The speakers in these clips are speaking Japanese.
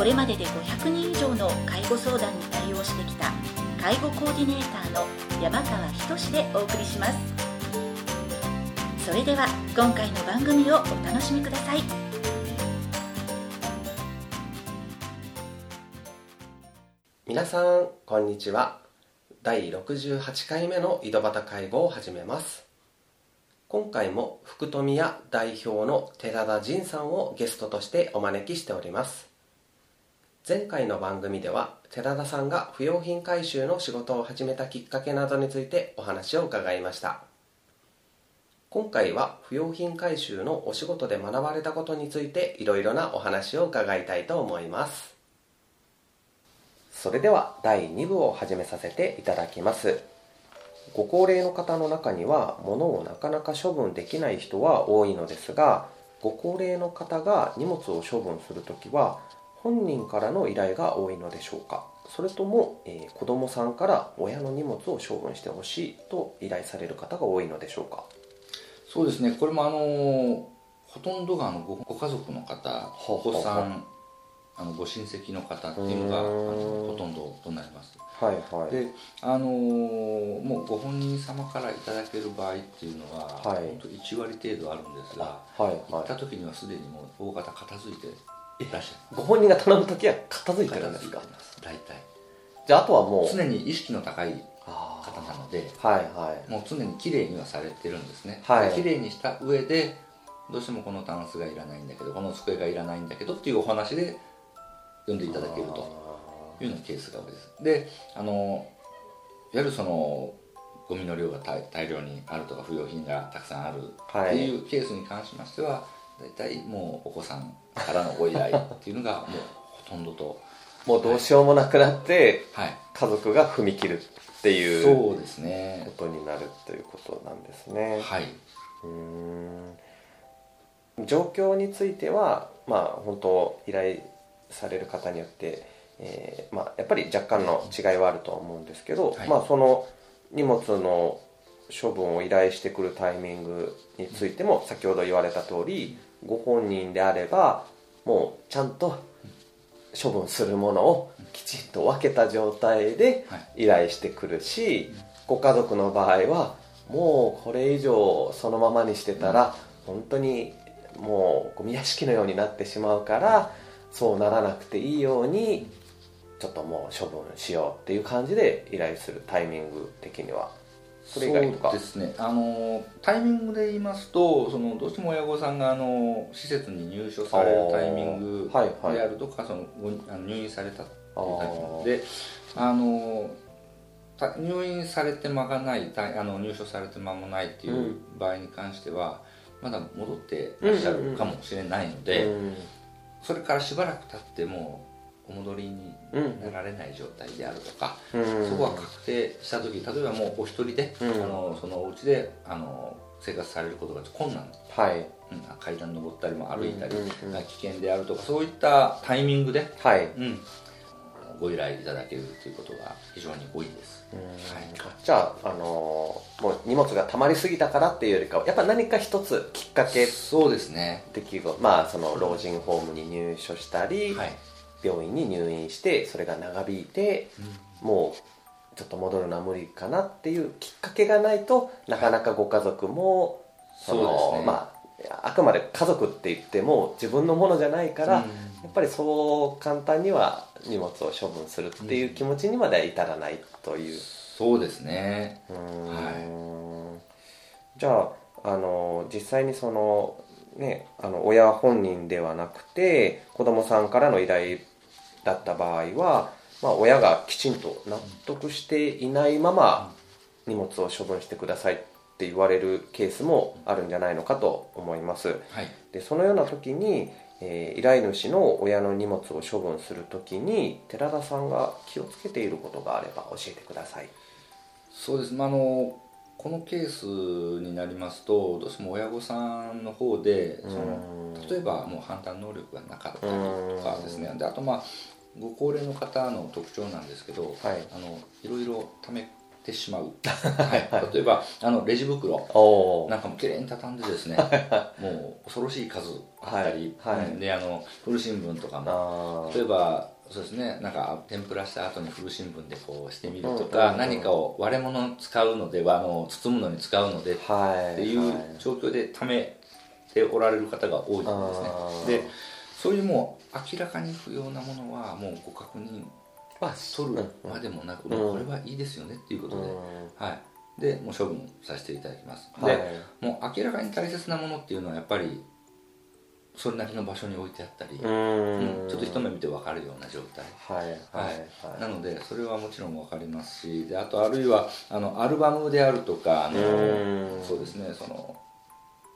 これまでで500人以上の介護相談に対応してきた介護コーディネーターの山川仁でお送りします。それでは今回の番組をお楽しみください。皆さんこんにちは。第68回目の井戸端介護を始めます。今回も福富屋代表の寺田仁さんをゲストとしてお招きしております。前回の番組では寺田さんが不用品回収の仕事を始めたきっかけなどについてお話を伺いました。今回は不用品回収のお仕事で学ばれたことについていろいろなお話を伺いたいと思います。それでは第2部を始めさせていただきます。ご高齢の方の中には物をなかなか処分できない人は多いのですがご高齢の方が荷物を処分するときは本人からの依頼が多いのでしょうか？それとも、えー、子供さんから親の荷物を処分してほしいと依頼される方が多いのでしょうか？そうですね。これもあのほとんどがあのごご家族の方お子さんあのご親戚の方っていうのがあのほとんどとなります。はいはい。であのーもうご本人様からいただける場合っていうのは、はい。本当1割程度あるんですがはいは行った時にはすでにもう大方片付いていらっしゃいご本人が頼むときは片付いてるんですか？大体。じゃああとはもう常に意識の高いあ方なのでーはいはい。もう常に綺麗にはされてるんですね、はい。で綺麗にした上でどうしてもこのタンスがいらないんだけどこの机がいらないんだけどっていうお話で読んでいただけると。いうようなケースが多いです。であのいわゆるそのゴミの量が大大量にあるとか不要品がたくさんあるっていうケースに関しましては大体もうお子さんからのご依頼っていうのがもうほとんどと。もうどうしようもなくなってはい。家族が踏み切るっていうそうですね。ことになるということなんですね。はい。うーん。状況についてはまあ本当依頼される方によって、えーまあ、やっぱり若干の違いはあるとは思うんですけど、はい。まあその荷物の処分を依頼してくるタイミングについても先ほど言われた通りご本人であればもうちゃんと処分するものをきちんと分けた状態ではい。依頼してくるしご家族の場合はもうこれ以上そのままにしてたら本当にもうゴミ屋敷のようになってしまうからそうならなくていいようにちょっともう処分しようっていう感じで依頼するタイミング的にはそれ以外とか。ですね。あのタイミングで言いますとそのどうしても親御さんがあの施設に入所されるタイミングであるとか、その入院されたっていうタイミングであのた入院されて間がないたあの入所されて間もないっていう場合に関しては、まだ戻ってらっしゃるかもしれないので、うん。それからしばらく経ってもお戻りにうんなられない状態であるとか、うん。そこが確定した時例えばもうお一人で、うん。あのそのお家であの生活されることが困難、はい。うん、階段登ったりも歩いたり、うんうんうん。危険であるとかそういったタイミングで、はい。うん、ご依頼いただけるということが非常に多いです、うん。はい。じゃあ、あのーもう荷物が溜まりすぎたからっていうよりかはやっぱ何か一つきっかけそうですね。出来事まあその老人ホームに入所したり、はい、病院に入院してそれが長引いてもうちょっと戻るのは無理かなっていうきっかけがないとなかなかご家族も、そのそうですね。まああくまで家族って言っても自分のものじゃないから、うん。やっぱりそう簡単には荷物を処分するっていう気持ちにまでは至らないという。そうですね。うーんじゃああの実際にそのねあの親本人ではなくて子供さんからの依頼だった場合は、まあ、親がきちんと納得していないまま荷物を処分してくださいって言われるケースもあるんじゃないのかと思います。はい。でそのような時にえー依頼主の親の荷物を処分するときに寺田さんが気をつけていることがあれば教えてください。そうです。まああのこのケースになりますとどうしても親御さんの方でそのうん。例えばもう判断能力がなかったりとかですね。であとまあご高齢の方の特徴なんですけど、はい。あのいろいろ貯めてしまう、はい、例えばあのレジ袋おなんかもきれいに畳んでですねもう恐ろしい数あったり、はい。はい。うん。であの古新聞とかも。あ例えばそうですねなんか天ぷらした後に古新聞でこうしてみるとか、うん何かを割れ物に使うのではあの包むのに使うのではい。ていうはい。状況で貯めておられる方が多いんですね。でそういうもう明らかに不要なものはもうご確認まあ取るまでもなく、これはいいですよねっていうことで、うん。はい、でもう処分させていただきます、はい。でもう明らかに大切なものっていうのはやっぱりそれなりの場所に置いてあったり、ううんんちょっと一目見て分かるような状態。はい。はい。なのでそれはもちろん分かりますしであとあるいはあのアルバムであるとかあのうん。そうですねその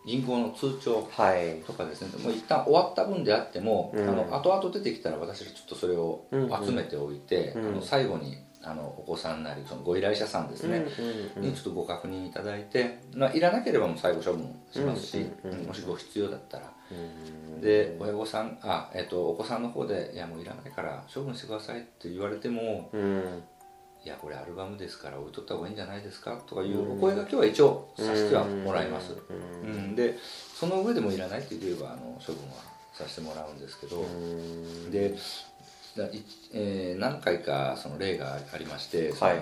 銀行の通帳はいとかですね。もう一旦終わった分であっても、うん。あの後々出てきたら私がちょっとそれを集めておいて、うん。あの最後にあのお子さんなりそのご依頼者さんですね、うんうんにちょっとご確認いただいて、まあ、いらなければもう最後処分しますし、うんうんうん。もしご必要だったら。うん。で親御さんあ、えっとお子さんの方で「いやもういらないから処分してください」って言われてもうんいやこれアルバムですから置いとった方がいいんじゃないですか？とかいうお声がけは一応させてはもらいます、ううん。んでその上でもいらないって言えばあの処分はさせてもらうんですけど、うん。でえー何回かその例がありまして、はい。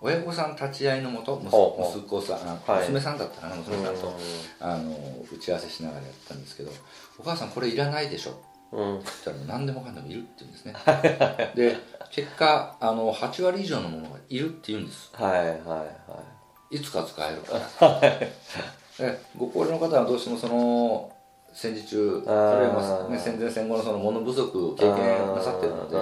親御さん立ち会いのもと息子さん、娘さんだったかな娘さんと、あの打ち合わせしながらやったんですけど「お母さんこれいらないでしょ」うん。たら何でもかんでもいるって言うんですね。で結果あの8割以上のものがいるって言うんです。はいはいはい。つか使える。からでご高齢の方はどうしてもその戦時中あー。あるいは、ね、戦前戦後のその物不足経験なさってるので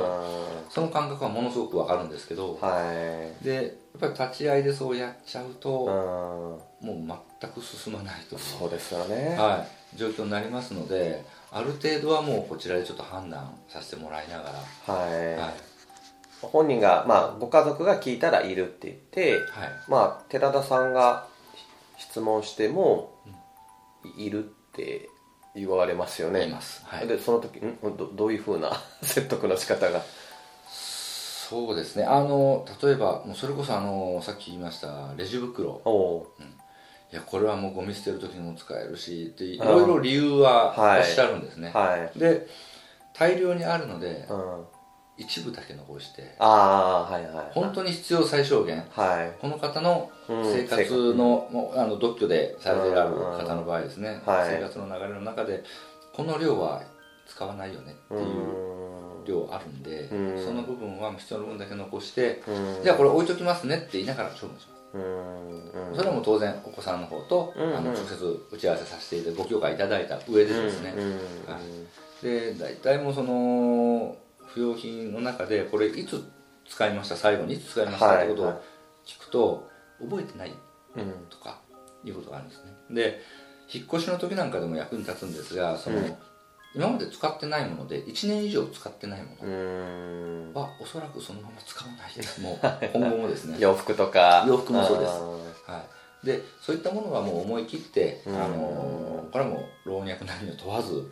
その感覚はものすごくわかるんですけどはい。でやっぱり立ち会いでそうやっちゃうとうんもう全く進まないとそうですよね。はい、状況になりますのである程度はもうこちらでちょっと判断させてもらいながら。はい、はい。本人が、まあ、ご家族が聞いたらいるって言って、はい。まあ、寺田さんが質問しても、いるって言われますよね。います。はい。でその時ん？どどういうふうな 説得の仕方が？そうですね。あの例えばもうそれこそあのさっき言いましたレジ袋。おおいやこれはもうゴミ捨てる時にも使えるしっていろいろ理由ははいおっしゃるんですね、はい、で大量にあるのでうん、一部だけ残してああはいはい。本当に必要最小限はい。この方のうん生活の,、もうあの独居でされている方の場合ですね、はい。生活の流れの中でこの量は使わないよねっていう量あるんで、うん。その部分は必要な分だけ残して、うん。じゃあこれ置いときますねって言いながら処分しますうんうんそれはもう当然お子さんの方と、うんうん。あの直接打ち合わせさせていただいてご許可いただいた上でですね、はい。で大体もうその不要品の中でこれいつ使いました最後にいつ使いましたってことを聞くと覚えてないうん。とかいうことがあるんですね。で引っ越しの時なんかでも役に立つんですがその、うん今まで使ってないもので1年以上使ってないもうのん。はおそらくそのまま使わないです。もう今後もですね。洋服とか。洋服もそうです。あはい、でそういったものはもう思い切って、うん。あのこれはもう老若男女問わず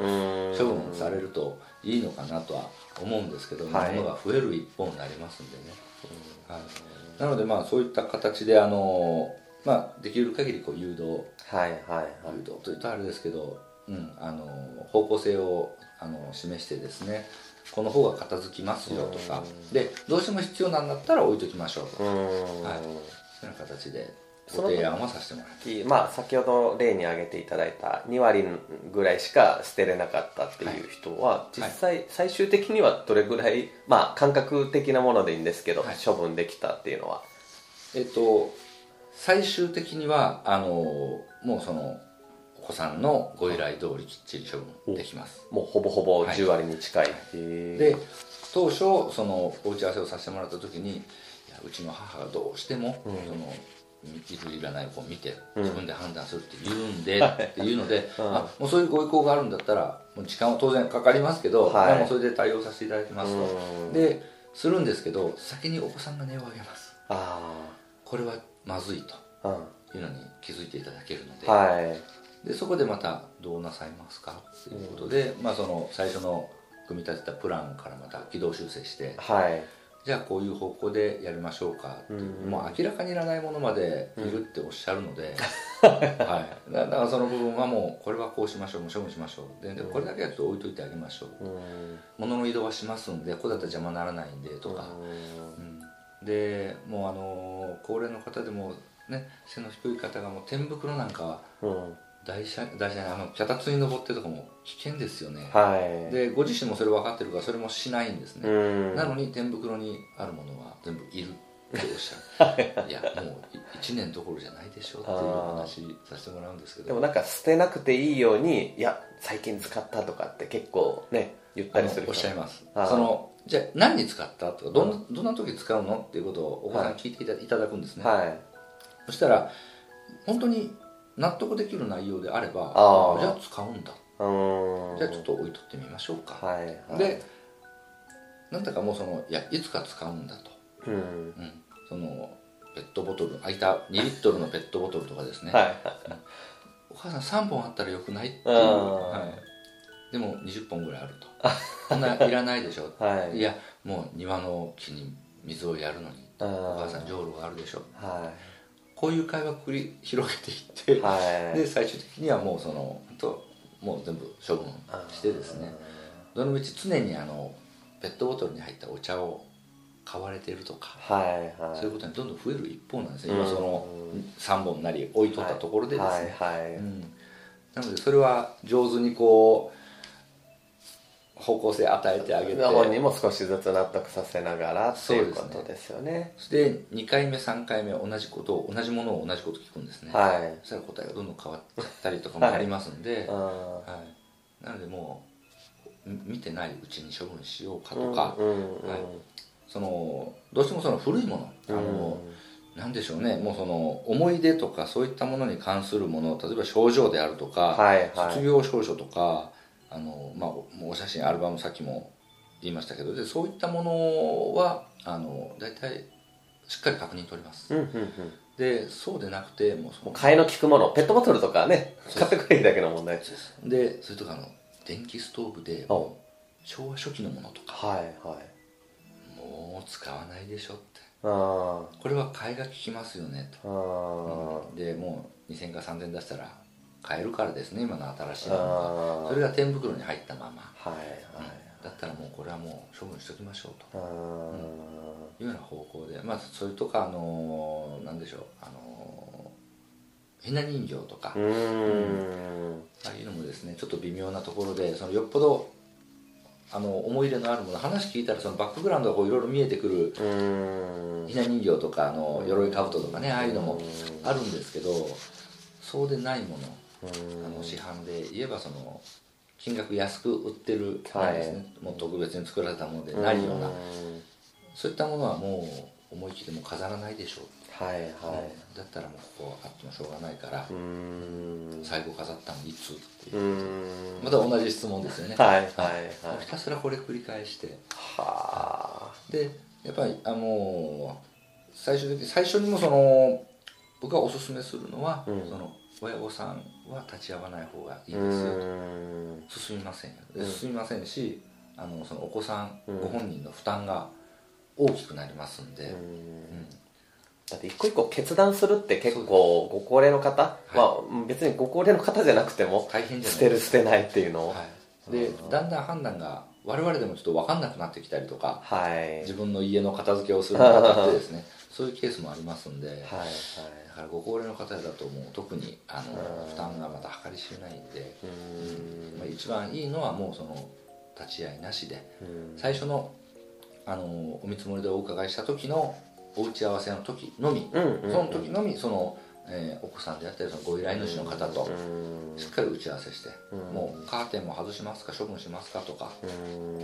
処分されるといいのかなとは思うんですけど、はい。物が増える一方になりますんでね、はい、なのでまあそういった形であの、まあ、できる限りこう誘導。はいはいはい。誘導というとあれですけど、うん、あの方向性をあの示してですねこの方が片付きますよとかでどうしても必要なんだったら置いときましょうと、うはい。んそういう形でご提案はさせてもらいます。きまあ先ほど例に挙げていただいた2割ぐらいしか捨てれなかったっていう人は実際最終的にはどれぐらいまあ感覚的なものでいいんですけどはい。処分できたっていうのは。えっと最終的にはあのもうそのお子さんのご依頼通りきっちり処分できますもうほぼほぼ10割に近い、へーで当初そのお打ち合わせをさせてもらった時にいやうちの母がどうしても、そのいるいらない子を見て自分で判断するって言うんで、っていうので、うんあもうそういうご意向があるんだったらもう時間は当然かかりますけど、はいもそれで対応させていただきますと、でするんですけど先にお子さんが音を上げますあこれはまずいというのに気づいていただけるので,、はいでそこでまたどうなさいますかということで、まあ、その最初の組み立てたプランからまた軌道修正してはい。じゃあこういう方向でやりましょうかっていう、うんもう明らかにいらないものまでいるっておっしゃるので、はい、だだからその部分はもうこれはこうしましょうもう処分しましょう。ででこれだけはちょっと置いといてあげましょう、うん。物の移動はしますんでここだったら邪魔にならないんでとか、うん。でもうあの高齢の方でもね背の低い方がもう天袋なんかはうん台車台車にあの脚立に登ってるとかも危険ですよね、はい。でご自身もそれ分かってるからそれもしないんですね、うん。なのに天袋にあるものは全部いるっておっしゃる。い。やもう1年どころじゃないでしょっていうお話させてもらうんですけど。でもなんか捨てなくていいようにいや最近使ったとかって結構ね言ったりするおっしゃいます。そのじゃあ何に使ったとかどんなどんな時使うのっていうことをお子さんに聞いていたいただくんですね、はい。そしたら本当に納得できる内容であればあー。じゃあ使うんだ。うん。じゃあちょっと置いとってみましょうか、はいはい。でなんだかもうそのいやいつか使うんだと、うん。うん、そのペットボトル空いた2リットルのペットボトルとかですね、はい。お母さん3本あったらよくないっていう、うん。はい、でも20本ぐらいあると。そんないらないでしょ。はい。いやもう庭の木に水をやるのにうん。お母さんじょうろがあるでしょ。はこういう会話を繰り広げていって、いはい。で最終的にはもうその本当もう全部処分してですね。どのみち常にあのペットボトルに入ったお茶を買われているとか、はいはい。そういうことにどんどん増える一方なんですね、うん。今その3本なり置いとったところでですね、はいはい、うん、なのでそれは上手にこう方向性与えてあげて。本人も少しずつ納得させながらっていうことですよね。そして2回目3回目同じことを同じものを同じこと聞くんですね、はい。そしたら答えがどんどん変わったりとかもありますんで、うんはい、なのでもうみ見てないうちに処分しようかとか、うんうんはい、そのどうしてもその古いもの。あの、なんでしょうね。もうその思い出とかそういったものに関するもの例えば症状であるとか、はいはい。卒業証書とかあの、まあ、お写真アルバムさっきも言いましたけどでそういったものはあの大体しっかり確認取ります、うんうんうん。でそうでなくてもう替えの利くものペットボトルとかね買ってくれるだけの問題。でそれとかあの電気ストーブでお昭和初期のものとか。はいはい。もう使わないでしょって。あこれは替えが効きますよねー。あと、でもう2000か3000出したら買えるからですね今の新しいものがそれが天袋に入ったまま、ーはいはい。だったらもうこれはもう処分しときましょうと。あいうような方向で。まあそれとかあのーなんでしょう。あのーひな人形とか、ーうーん。ああいうのもですねちょっと微妙なところでそのよっぽどあの思い入れのあるもの話聞いたらそのバックグラウンドがこういろいろ見えてくるひな人形とかあの鎧兜とかねああいうのもあるんですけどそうでないものあの市販で言えばその金額安く売ってるはい。ですね、もう特別に作られたものでないようなそういったものはもう思い切ってもう飾らないでしょう、はいはい。だったらもうここあってもしょうがないから最後飾ったのいつってう。いうまた同じ質問ですよね。はいはいはい。ひたすらこれ繰り返して。はでやっぱりあの最終的に最初にもその僕がおすすめするのは、うん。その親御さんは立ち会わない方がいいですよ進みませんよ。進みませんしあのそのお子さん、うん。ご本人の負担が大きくなりますんで、ううん。ん。だって一個一個決断するって結構ご高齢の方、い。まあ別にご高齢の方じゃなくても大変じゃ捨てる捨てないっていうのを。はい、でだんだん判断が我々でもちょっと分かんなくなってきたりとかはい。自分の家の片付けをするにあたってですね そういうケースもありますんで、はいはいだからご高齢の方だともう特にあのうん。負担がまた計り知れないんで、ん。まあ、一番いいのはもうその立ち会いなしで。うん。最初のあのお見積もりでお伺いした時のお打ち合わせの時のみ、その時のみそのえーお子さんであったりそのご依頼主の方としっかり打ち合わせして、もうカーテンも外しますか処分しますかとか、あ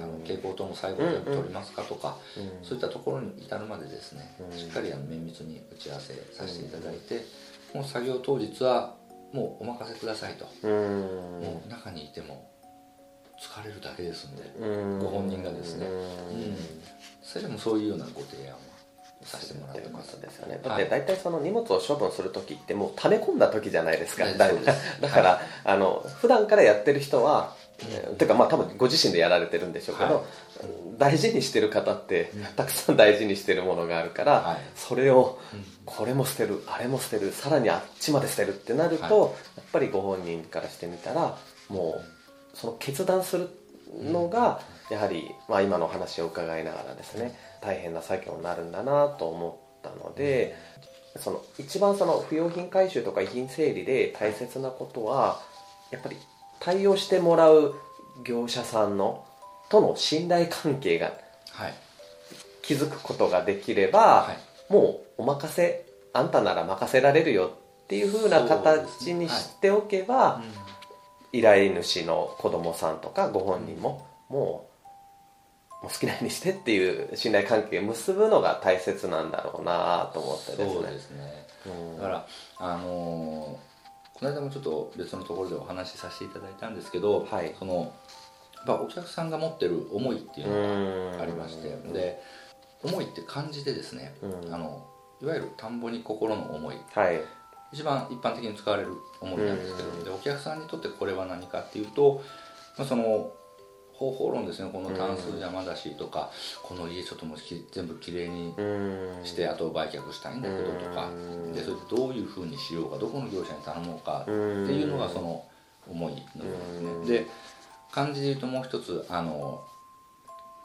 の蛍光灯も最後で取りますかとか、そういったところに至るまでですね、しっかりあの綿密に打ち合わせさせていただいて、もう作業当日はもうお任せくださいと、もう中にいても疲れるだけですんで、ご本人がですね、うん、それでもそういうようなご提案をさせてもらってます。ですよねだって大体その荷物を処分する時ってもう溜め込んだ時じゃないですか、はいだから、はあの普段からやってる人は、えーてかまあ多分ご自身でやられてるんでしょうけど、はい。大事にしてる方ってたくさん大事にしてるものがあるから、はい。それをうん。これも捨てるあれも捨てるさらにあっちまで捨てるってなると、はい。やっぱりご本人からしてみたらもうその決断するのがやはり、まあ、今のお話を伺いながらですね大変な作業になるんだなと思ったので、その一番その不要品回収とか遺品整理で大切なことはやっぱり対応してもらう業者さんのとの信頼関係がはい。築くことができれば、はい。もうお任せあんたなら任せられるよっていう風な形にしておけば、依頼主の子供さんとかご本人も、もうもう好きなようにしてっていう信頼関係を結ぶのが大切なんだろうなと思ってですね。そうですね。うんだからあのーこの間もちょっと別のところでお話しさせていただいたんですけど、はい。そのやっぱお客さんが持ってる思いっていうのがありましてうん。で思いって漢字でですね、うん。あのいわゆる田んぼに心の思い。はい。一番一般的に使われる思いなんですけど、うん。でお客さんにとってこれは何かっていうと、まあ、その方法論ですね。この単数邪魔だしとか、この家ちょっとも全部きれいにうん。してあと売却したいんだけどとかうん。でそれでどういうふうにしようかどこの業者に頼もうかってうんいうのがその思いの部分ですね。で漢字で言うともう一つあの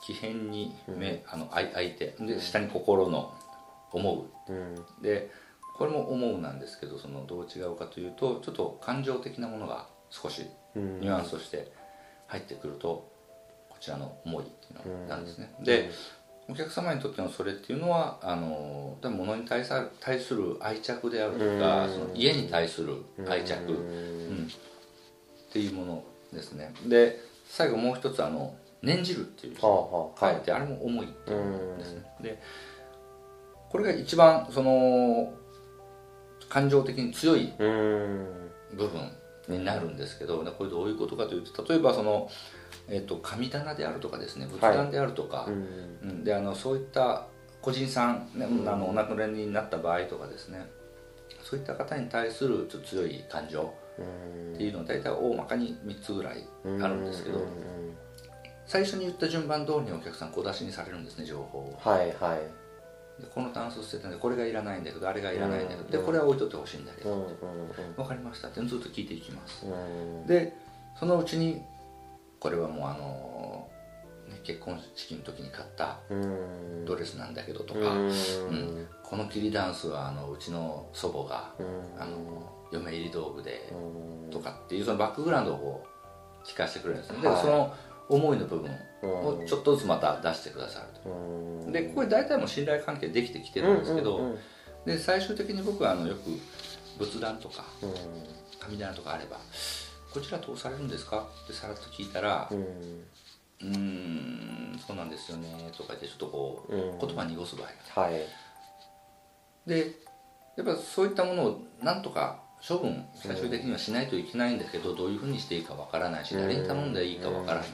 木片に目、あの相相手で下に心の思う。でこれも思うなんですけどそのどう違うかというとちょっと感情的なものが少しうん。ニュアンスとして入ってくるとこちらの思いっていうのなんですね、でお客様にとってのそれっていうのはあの多分物に対さ対する愛着であるとか、うん。その家に対する愛着、うん。うん。っていうものですね。で最後もう一つあの念じるっていう書いてあれも思いっていうですね。でこれが一番その感情的に強いうん。部分になるんですけど、これどういうことかというと例えばその、えっと神棚であるとかですね仏壇であるとか、うん。うん。であのそういった個人さん、ねあのお亡くなりになった場合とかですね。そういった方に対するちょっと強い感情うん。っていうのは大体大まかに3つぐらいあるんですけど、うん最初に言った順番通りにお客さん小出しにされるんですね情報を。はいはい。でこのタンス捨てたんでこれがいらないんだけどあれがいらないんだけど、うん。でこれは置いとってほしいんだけど、うんうん分かりましたってずっと聞いていきます。うん。でそのうちにこれはもうあの、ね、結婚式の時に買ったうん。ドレスなんだけどとか、うん。うん。この切りダンスはあのうちの祖母がうん。あの嫁入り道具でうん。とかっていうそのバックグラウンドを聞かせてくれるんですね、はい。でその思いの部分をうんちょっとずつまた出してくださると。うん。でこれ大体もう信頼関係できてきてるんですけど、で最終的に僕はあのよく仏壇とかうん。神棚とかあれば「こちら通されるんですか?」ってさらっと聞いたらうん「うーんそうなんですよね」とか言ってちょっとこううん。言葉に濁す場合がはい。でやっぱそういったものをなんとか処分最終的にはしないといけないんだけど、どういうふうにしていいかわからないし誰に頼んでいいかわからない、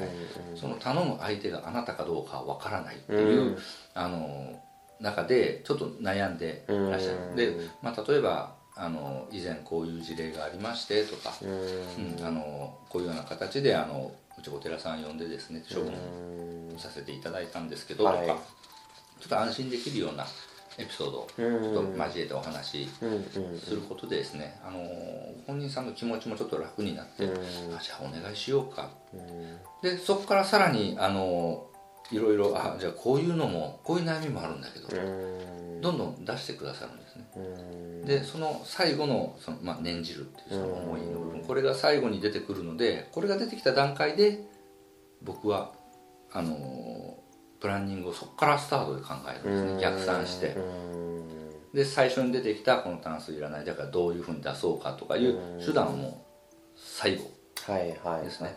その頼む相手があなたかどうかわからないっていう、うん。あの中でちょっと悩んでらっしゃる、うん。で、まあ、例えばあの以前こういう事例がありましてとか、うん。うんあのこういうような形であのうちお寺さん呼んでですね処分させていただいたんですけど、はい。とかちょっと安心できるようなエピソードをうん。ちょっと交えてお話しすることでですね、あの本人さんの気持ちもちょっと楽になって、うん。あじゃあお願いしようか。うん。でそこからさらにあのいろいろあじゃあこういうのもこういう悩みもあるんだけど、うんどんどん出してくださるんですね。うん。でその最後のその、まあ、念じるっていうその思いの部分。これが最後に出てくるのでこれが出てきた段階で僕はあのプランニングをそこからスタートで考えるんですね。逆算して。うん。で最初に出てきたこのタンスいらないだからどういうふうに出そうかとかいう手段も最後。はいはいですね、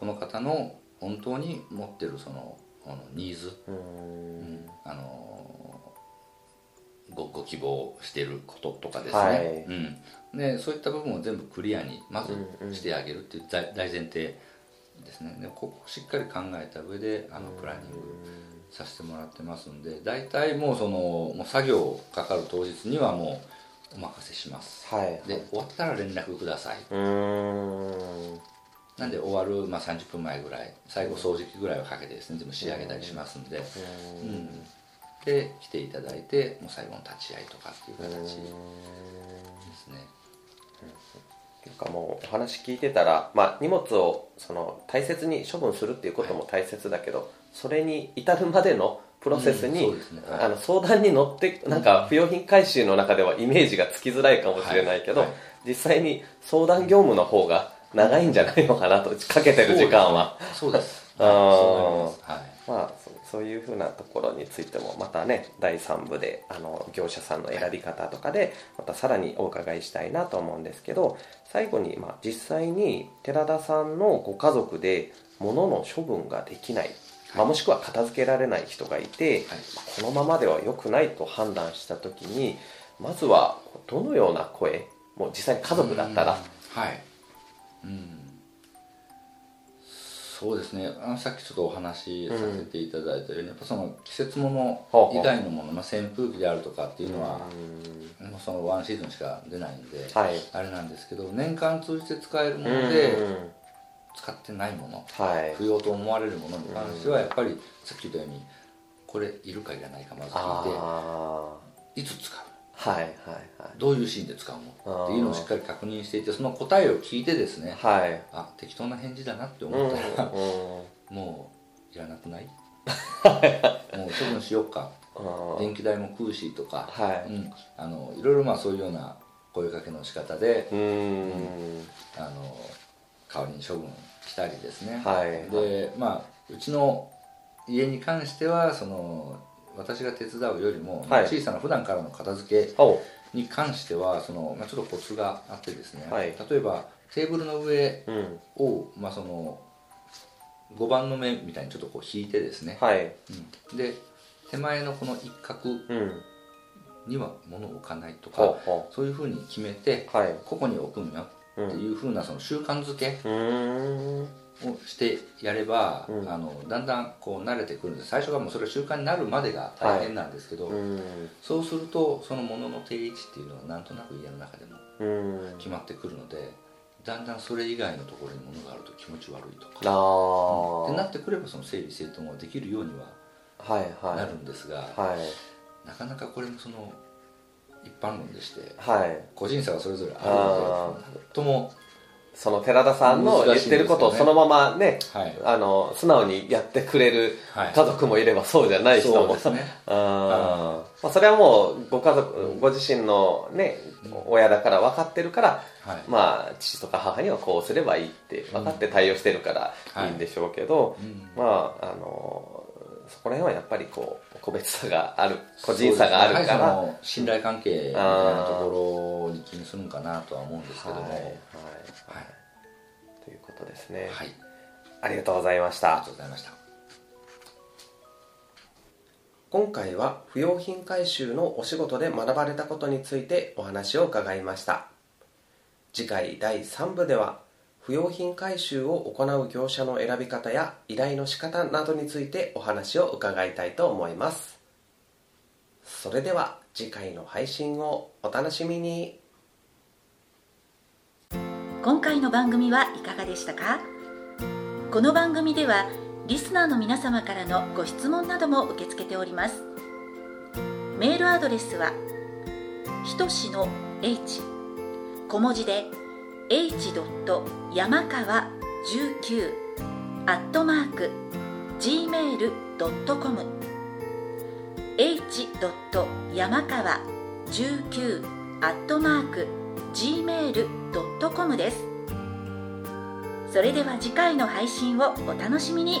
この方の本当に持ってるそのニーズ、うん。あのごご希望していることとかですね、はい。うん、でそういった部分を全部クリアにまずしてあげるっていう大大前提ですね。でここをしっかり考えた上であのプランニングさせてもらってますんで大体もうそのもう作業かかる当日にはもうお任せします。はい。で終わったら連絡ください。なんで終わる、まあ、30分前ぐらい最後掃除機ぐらいをかけてですね全部仕上げたりしますんで、うん、で来ていただいてもう最後の立ち会いとかっていう形ですね。なんかもうお話聞いてたら、まあ、荷物をその大切に処分するっていうことも大切だけど、それに至るまでのプロセスに、うね。はい。あの相談に乗ってなんか不用品回収の中ではイメージがつきづらいかもしれないけど、はい。はい実際に相談業務の方が長いんじゃないのかなとかけてる時間は。そうですあはいまあ、そそういうふうなところについてもまたね第3部であの業者さんの選び方とかでまたさらにお伺いしたいなと思うんですけど最後に、まあ、実際に寺田さんのご家族で物の処分ができない、まあ、もしくは片付けられない人がいて、はい。まあこのままでは良くないと判断した時にまずはどのような声もう実際に家族だったら、はい。うんそうですね。あのさっきちょっとお話しさせていただいたように、やっぱその季節物ほうほう以外のもの、まあ、扇風機であるとかっていうのは、うん。もうそのワンシーズンしか出ないんで、はい。あれなんですけど年間通じて使えるもうん。ので使ってないもの、はい。不要と思われるものに関してはやっぱりさっき言ったようにこれいるかいらないかまず聞あいていつ使うはいはいはい。どういうシーンで使うの？っていうのをしっかり確認していてその答えを聞いてですねはい。あ適当な返事だなってうん思ったら、うんもういらなくない？もう処分しよっか。うん。電気代も食うしとか、はい。うん、あのいろいろまあそういうような声かけの仕方でうーん。あの代わりに処分したりですね、はい。でまあうちの家に関してはその私が手伝うよりも、はい。小さな普段からの片付けお。に関してはその、まあ、ちょっとコツがあってですね、はい。例えばテーブルの上うん。を、まあ、その5番の目みたいにちょっとこう引いてですね、はい。うん。で手前のこの一角うんには物を置かないとかほうほそういうふうに決めてここに置くんよっていうふうなその習慣づけしてやれば、うん。あのだんだんこう慣れてくるんです最初がもうそれが習慣になるまでが大変なんですけど、うん。そうするとその物の定位置っていうのはなんとなく家の中でもうん。決まってくるのでだんだんそれ以外のところに物があると気持ち悪いとかああってなってくればその整理整頓はできるようにははいはい。なるんですが、はい。なかなかこれもその一般論でしてはい。個人差がそれぞれあるあのでともその寺田さんの言ってることをそのままねはい。あの素直にやってくれるはい。家族もいればそうじゃない人も。そまあ、それはもうご家族ご自身のね親だから分かってるからはい。まあ父とか母にはこうすればいいって分かって対応してるからいいんでしょうけど、うん。まああのそこら辺はやっぱりこう個別差がある個人差があるから、はりその信頼関係みたいなところに気にするんかなとは思うんですけども。はい。はい。はいということですね、はい。ありがとうございました。ありがとうございました。今回は不用品回収のお仕事で学ばれたことについてお話を伺いました。次回第3部では不用品回収を行う業者の選び方や依頼の仕方などについてお話を伺いたいと思います。それでは次回の配信をお楽しみに。今回の番組はいかがでしたか？この番組ではリスナーの皆様からのご質問なども受け付けております。メールアドレスはひとしの h 小文字で h. 山川19アットマーク gmail.com h. 山川19アットマーク gmail.com ですそれでは次回の配信をお楽しみに